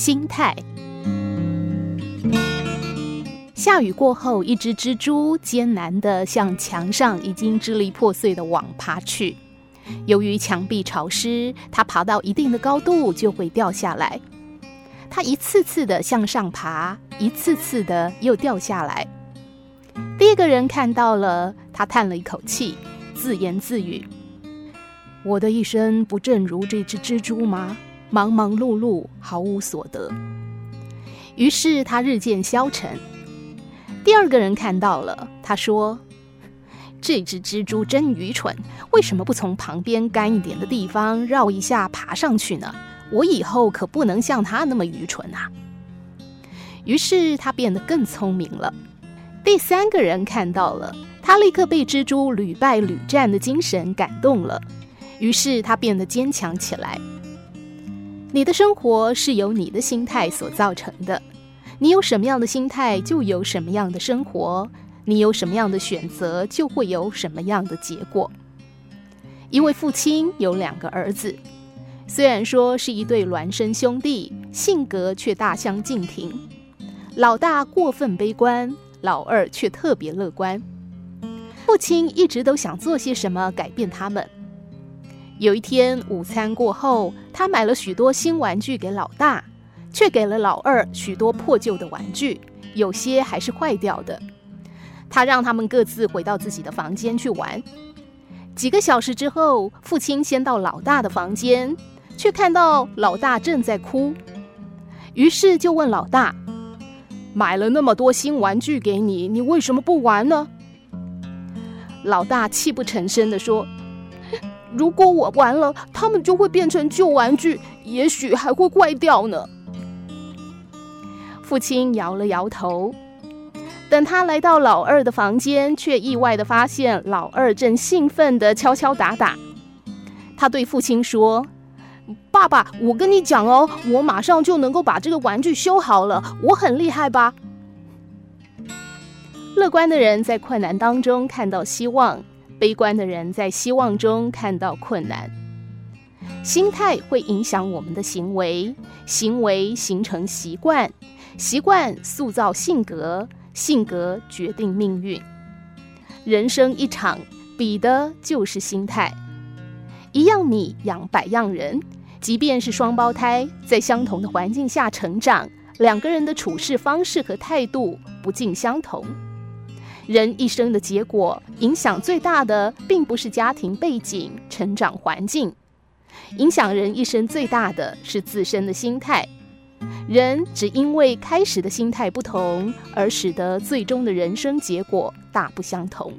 心态。下雨过后，一只蜘蛛艰难地向墙上已经支离破碎的网爬去。由于墙壁潮湿，它爬到一定的高度就会掉下来。它一次次地向上爬，一次次地又掉下来。第一个人看到了，他叹了一口气，自言自语：“我的一生不正如这只蜘蛛吗？忙忙碌碌，毫无所得。”于是他日渐消沉。第二个人看到了，他说：“这只蜘蛛真愚蠢，为什么不从旁边干一点的地方绕一下爬上去呢？我以后可不能像他那么愚蠢啊！”于是他变得更聪明了。第三个人看到了，他立刻被蜘蛛屡败屡战的精神感动了，于是他变得坚强起来。你的生活是由你的心态所造成的。你有什么样的心态，就有什么样的生活；你有什么样的选择，就会有什么样的结果。一位父亲有两个儿子，虽然说是一对孪生兄弟，性格却大相径庭。老大过分悲观，老二却特别乐观。父亲一直都想做些什么改变他们。有一天午餐过后，他买了许多新玩具给老大。却给了老二许多破旧的玩具，有些还是坏掉的。他让他们各自回到自己的房间去玩。几个小时之后，父亲先到老大的房间，却看到老大正在哭，于是就问老大：“买了那么多新玩具给你，你为什么不玩呢？”老大泣不成声地说：“如果我玩了，他们就会变成旧玩具，也许还会坏掉呢。”父亲摇了摇头，等他来到老二的房间，却意外的发现老二正兴奋的敲敲打打。他对父亲说：“爸爸，我跟你讲哦，我马上就能够把这个玩具修好了，我很厉害吧？”乐观的人在困难当中看到希望，悲观的人在希望中看到困难。心态会影响我们的行为，行为形成习惯。习惯塑造性格，性格决定命运。人生一场，比的就是心态。一样米养百样人，即便是双胞胎，在相同的环境下成长，两个人的处事方式和态度不尽相同。人一生的结果，影响最大的，并不是家庭背景、成长环境，影响人一生最大的是自身的心态。人只因为开始的心态不同，而使得最终的人生结果大不相同。